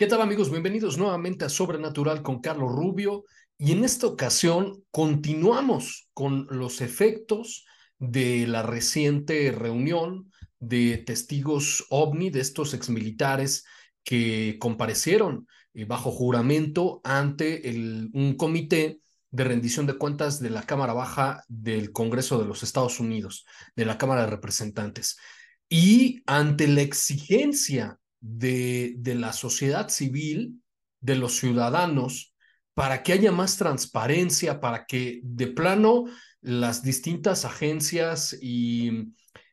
¿Qué tal amigos? Bienvenidos nuevamente a Sobrenatural con Carlos Rubio y en esta ocasión continuamos con los efectos de la reciente reunión de testigos ovni de estos exmilitares que comparecieron eh, bajo juramento ante un comité de rendición de cuentas de la Cámara Baja del Congreso de los Estados Unidos, de la Cámara de Representantes. Y ante la exigencia de, de la sociedad civil, de los ciudadanos, para que haya más transparencia, para que de plano las distintas agencias y,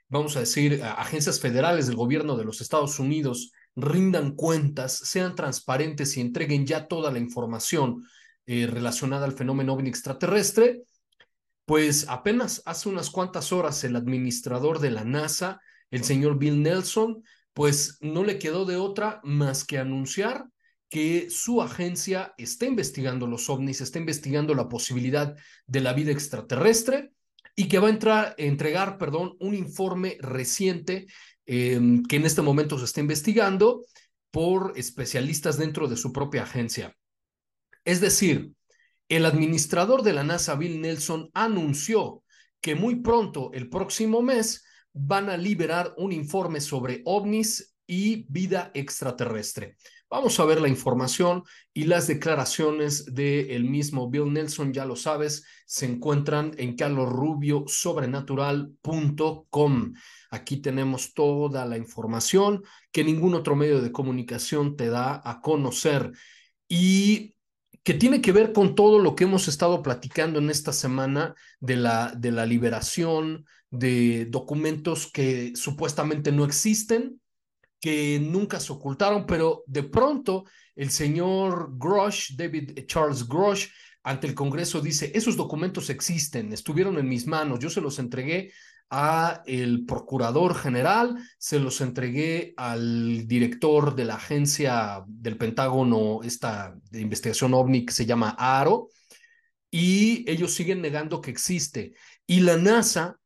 vamos a decir, agencias federales del gobierno de los Estados Unidos rindan cuentas, sean transparentes y entreguen ya toda la información eh, relacionada al fenómeno ovni extraterrestre, pues apenas hace unas cuantas horas el administrador de la NASA, el señor Bill Nelson, pues no le quedó de otra más que anunciar que su agencia está investigando los ovnis, está investigando la posibilidad de la vida extraterrestre y que va a entrar, entregar, perdón, un informe reciente eh, que en este momento se está investigando por especialistas dentro de su propia agencia. Es decir, el administrador de la NASA, Bill Nelson, anunció que muy pronto, el próximo mes, van a liberar un informe sobre ovnis y vida extraterrestre. Vamos a ver la información y las declaraciones del el mismo Bill Nelson, ya lo sabes, se encuentran en carlosrubiosobrenatural.com. Aquí tenemos toda la información que ningún otro medio de comunicación te da a conocer y que tiene que ver con todo lo que hemos estado platicando en esta semana de la, de la liberación, de documentos que supuestamente no existen, que nunca se ocultaron, pero de pronto el señor Grosh, David Charles Grosh, ante el Congreso dice, esos documentos existen, estuvieron en mis manos, yo se los entregué a el procurador general, se los entregué al director de la agencia del Pentágono, esta de investigación OVNI que se llama ARO, y ellos siguen negando que existe. Y la NASA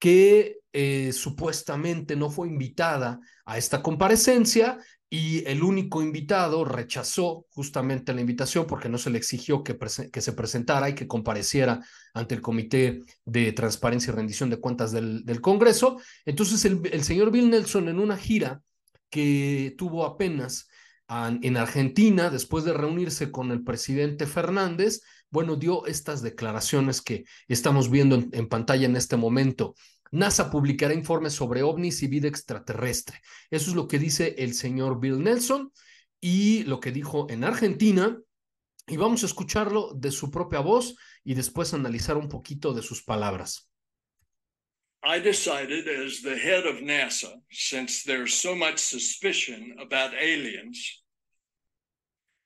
que eh, supuestamente no fue invitada a esta comparecencia y el único invitado rechazó justamente la invitación porque no se le exigió que, que se presentara y que compareciera ante el Comité de Transparencia y Rendición de Cuentas del, del Congreso. Entonces el, el, señor Bill Nelson en una gira que tuvo apenas en Argentina, después de reunirse con el presidente Fernández, bueno, dio estas declaraciones que estamos viendo en, pantalla en este momento. NASA publicará informes sobre ovnis y vida extraterrestre. Eso es lo que dice el señor Bill Nelson y lo que dijo en Argentina. Y vamos a escucharlo de su propia voz y después analizar un poquito de sus palabras. I decided as the head of NASA, since there's so much suspicion about aliens,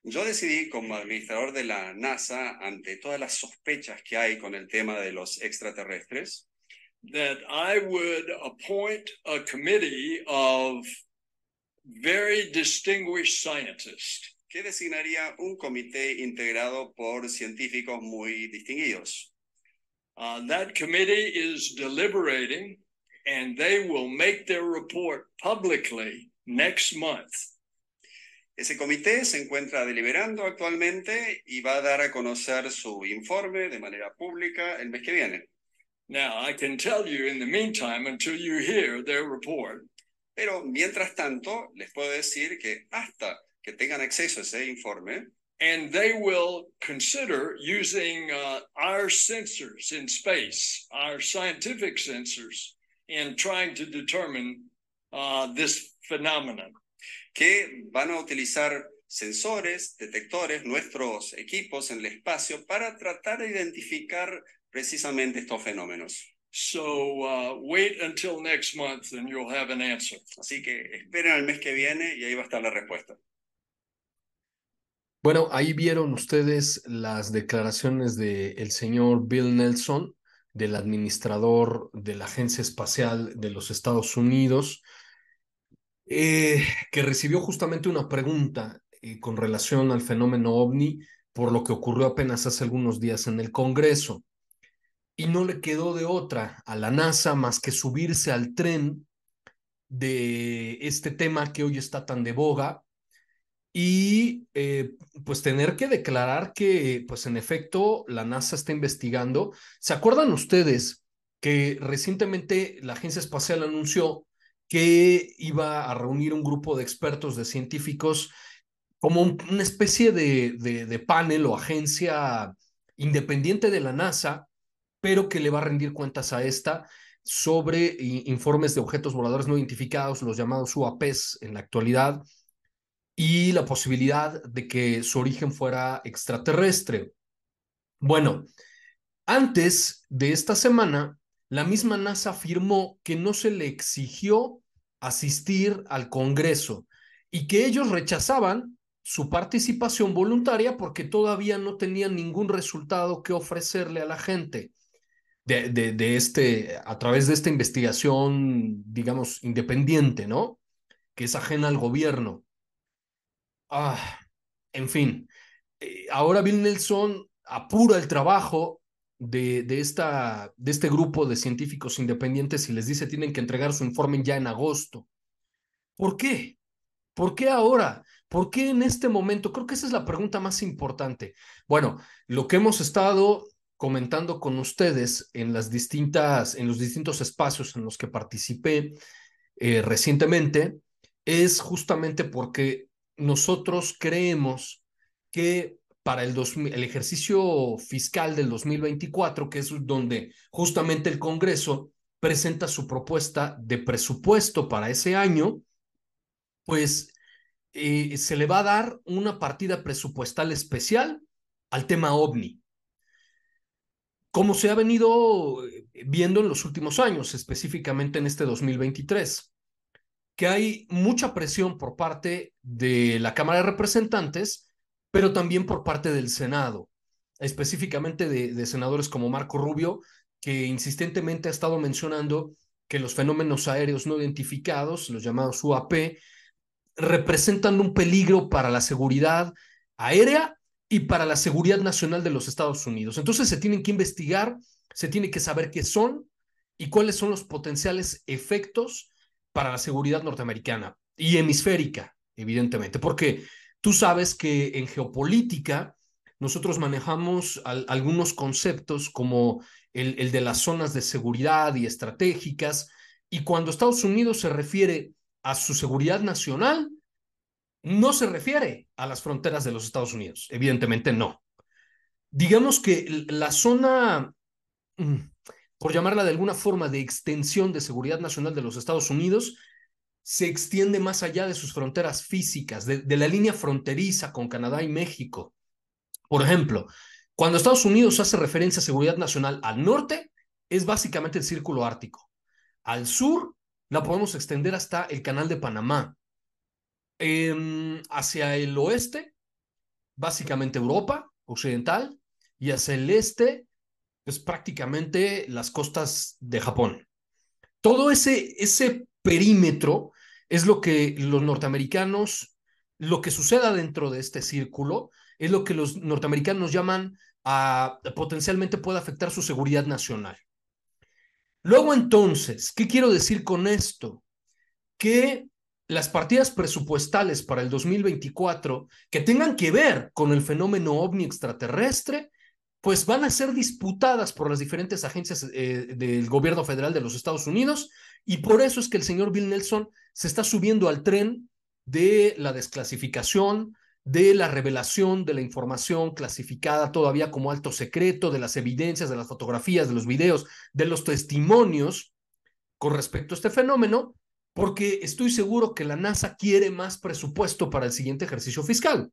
Yo decidí como administrador de la NASA, ante todas las sospechas que hay con el tema de los extraterrestres, that I would appoint a committee of very distinguished scientists. que designaría un comité integrado por científicos muy distinguidos. Uh, that committee is deliberating and they will make their report publicly next month. Ese comité se encuentra deliberando actualmente y va a dar a conocer su informe de manera pública el mes que viene. Now, I can tell you in the meantime, until you hear their report, Pero mientras tanto, les puedo decir que hasta que tengan acceso a ese informe, and they will consider using uh, our sensors in space, our scientific sensors, in trying to determine uh, this phenomenon. Que van a utilizar sensores, detectores, nuestros equipos en el espacio para tratar de identificar precisamente estos fenómenos. So uh, wait until next month and you'll have an answer. Así que esperen al mes que viene y ahí va a estar la respuesta. Bueno, ahí vieron ustedes las declaraciones del señor Bill Nelson, del administrador de la Agencia Espacial de los Estados Unidos, eh, que recibió justamente una pregunta eh, con relación al fenómeno ovni por lo que ocurrió apenas hace algunos días en el Congreso. Y no le quedó de otra a la NASA más que subirse al tren de este tema que hoy está tan de boga y eh, pues tener que declarar que pues en efecto la NASA está investigando. ¿Se acuerdan ustedes que recientemente la Agencia Espacial anunció que iba a reunir un grupo de expertos, de científicos, como un, una especie de, de, de panel o agencia independiente de la NASA, pero que le va a rendir cuentas a esta sobre informes de objetos voladores no identificados, los llamados UAPs en la actualidad, y la posibilidad de que su origen fuera extraterrestre. Bueno, antes de esta semana, la misma NASA afirmó que no se le exigió asistir al Congreso y que ellos rechazaban su participación voluntaria porque todavía no tenían ningún resultado que ofrecerle a la gente de, de, este, a través de esta investigación, digamos, independiente, ¿no? Que es ajena al gobierno. Ah, en fin, eh, ahora Bill Nelson apura el trabajo de, de, esta, de este grupo de científicos independientes y les dice tienen que entregar su informe ya en agosto. ¿Por qué? ¿Por qué ahora? ¿Por qué en este momento? Creo que esa es la pregunta más importante. Bueno, lo que hemos estado comentando con ustedes en las distintas, en los distintos espacios en los que participé eh, recientemente, es justamente porque nosotros creemos que para el, dos, el ejercicio fiscal del 2024, que es donde justamente el Congreso presenta su propuesta de presupuesto para ese año, pues eh, se le va a dar una partida presupuestal especial al tema ovni. Como se ha venido eh, viendo en los últimos años, específicamente en este 2023 que hay mucha presión por parte de la Cámara de Representantes, pero también por parte del Senado, específicamente de, senadores como Marco Rubio, que insistentemente ha estado mencionando que los fenómenos aéreos no identificados, los llamados UAP, representan un peligro para la seguridad aérea y para la seguridad nacional de los Estados Unidos. Entonces se tienen que investigar, se tiene que saber qué son y cuáles son los potenciales efectos para la seguridad norteamericana y hemisférica, evidentemente, porque tú sabes que en geopolítica nosotros manejamos al, algunos conceptos como el, el de las zonas de seguridad y estratégicas, y cuando Estados Unidos se refiere a su seguridad nacional, no se refiere a las fronteras de los Estados Unidos, evidentemente no. Digamos que la zona, mm, por llamarla de alguna forma, de extensión de seguridad nacional de los Estados Unidos, se extiende más allá de sus fronteras físicas, de, la línea fronteriza con Canadá y México. Por ejemplo, cuando Estados Unidos hace referencia a seguridad nacional al norte, es básicamente el círculo ártico. Al sur, la podemos extender hasta el canal de Panamá. Eh, hacia el oeste, básicamente Europa occidental, y hacia el este, pues prácticamente las costas de Japón. Todo ese, ese perímetro es lo que los norteamericanos, lo que suceda dentro de este círculo, es lo que los norteamericanos llaman a potencialmente puede afectar su seguridad nacional. Luego entonces, ¿qué quiero decir con esto? Que las partidas presupuestales para el 2024 que tengan que ver con el fenómeno ovni extraterrestre, pues van a ser disputadas por las diferentes agencias eh, del gobierno federal de los Estados Unidos y por eso es que el señor Bill Nelson se está subiendo al tren de la desclasificación, de la revelación de la información clasificada todavía como alto secreto, de las evidencias, de las fotografías, de los videos, de los testimonios con respecto a este fenómeno, porque estoy seguro que la NASA quiere más presupuesto para el siguiente ejercicio fiscal.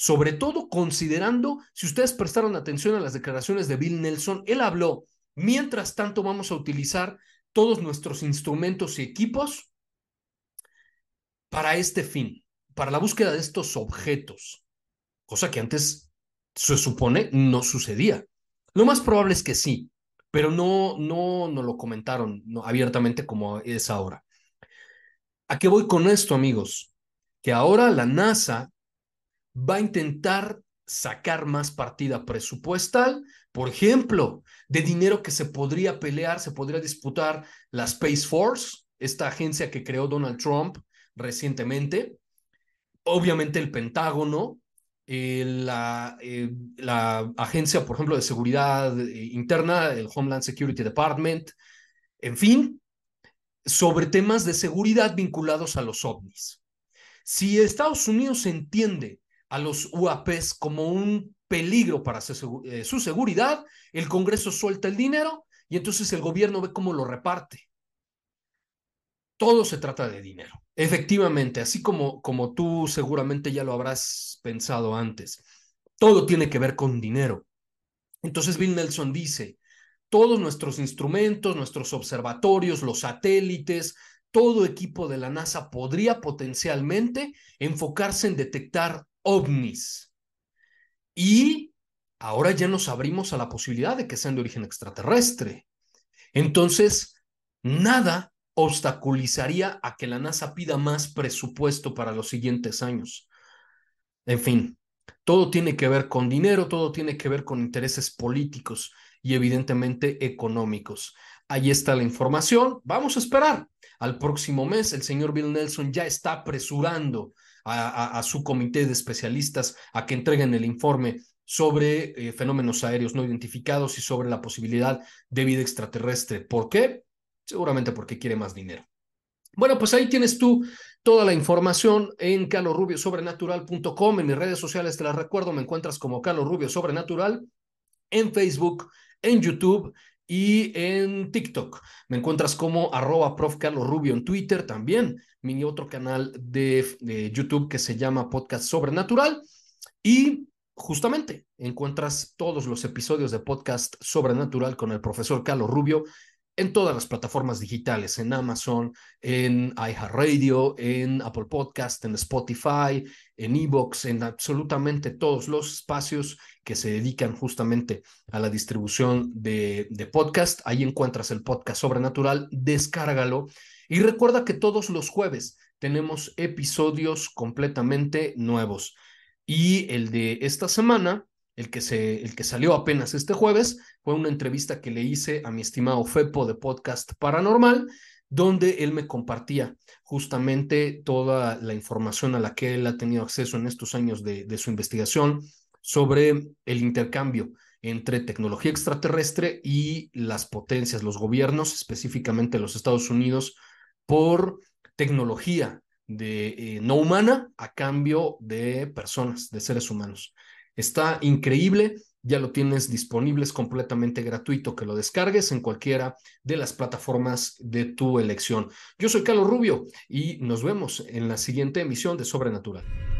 Sobre todo considerando, si ustedes prestaron atención a las declaraciones de Bill Nelson, él habló, mientras tanto vamos a utilizar todos nuestros instrumentos y equipos para este fin, para la búsqueda de estos objetos, cosa que antes se supone no sucedía. Lo más probable es que sí, pero no, no, no lo comentaron abiertamente como es ahora. ¿A qué voy con esto, amigos? Que ahora la NASA va a intentar sacar más partida presupuestal, por ejemplo, de dinero que se podría pelear, se podría disputar la Space Force, esta agencia que creó Donald Trump recientemente, obviamente el Pentágono, eh, la, eh, la, agencia, por ejemplo, de seguridad eh, interna, el Homeland Security Department, en fin, sobre temas de seguridad vinculados a los ovnis. Si Estados Unidos entiende a los UAPs como un peligro para eh, su seguridad, el Congreso suelta el dinero y entonces el gobierno ve cómo lo reparte. Todo se trata de dinero. Efectivamente, así como, como tú seguramente ya lo habrás pensado antes, todo tiene que ver con dinero. Entonces Bill Nelson dice, todos nuestros instrumentos, nuestros observatorios, los satélites, todo equipo de la NASA podría potencialmente enfocarse en detectar ovnis. Y ahora ya nos abrimos a la posibilidad de que sean de origen extraterrestre. Entonces, nada obstaculizaría a que la NASA pida más presupuesto para los siguientes años. En fin, todo tiene que ver con dinero, todo tiene que ver con intereses políticos y evidentemente económicos. Ahí está la información. Vamos a esperar al próximo mes. El señor Bill Nelson ya está apresurando a, su comité de especialistas a que entreguen el informe sobre eh, fenómenos aéreos no identificados y sobre la posibilidad de vida extraterrestre. ¿Por qué? Seguramente porque quiere más dinero. Bueno, pues ahí tienes tú toda la información en calorrubiosobrenatural.com. En mis redes sociales te las recuerdo, me encuentras como Carlos Rubio Sobrenatural en Facebook, en YouTube y en TikTok. Me encuentras como arroba prof. Carlos Rubio en Twitter también, mi otro canal de, YouTube que se llama Podcast Sobrenatural. Y justamente encuentras todos los episodios de Podcast Sobrenatural con el profesor Carlos Rubio en todas las plataformas digitales, en Amazon, en iHeartRadio, en Apple Podcast, en Spotify, en Evox, en absolutamente todos los espacios que se dedican justamente a la distribución de, de podcast. Ahí encuentras el podcast sobrenatural, descárgalo y recuerda que todos los jueves tenemos episodios completamente nuevos. Y el de esta semana el que, se, el que salió apenas este jueves, fue una entrevista que le hice a mi estimado Fepo de Podcast Paranormal, donde él me compartía justamente toda la información a la que él ha tenido acceso en estos años de, de su investigación sobre el intercambio entre tecnología extraterrestre y las potencias, los gobiernos, específicamente los Estados Unidos, por tecnología de eh, no humana a cambio de personas, de seres humanos. Está increíble, ya lo tienes disponible, es completamente gratuito que lo descargues en cualquiera de las plataformas de tu elección. Yo soy Carlos Rubio y nos vemos en la siguiente emisión de Sobrenatural.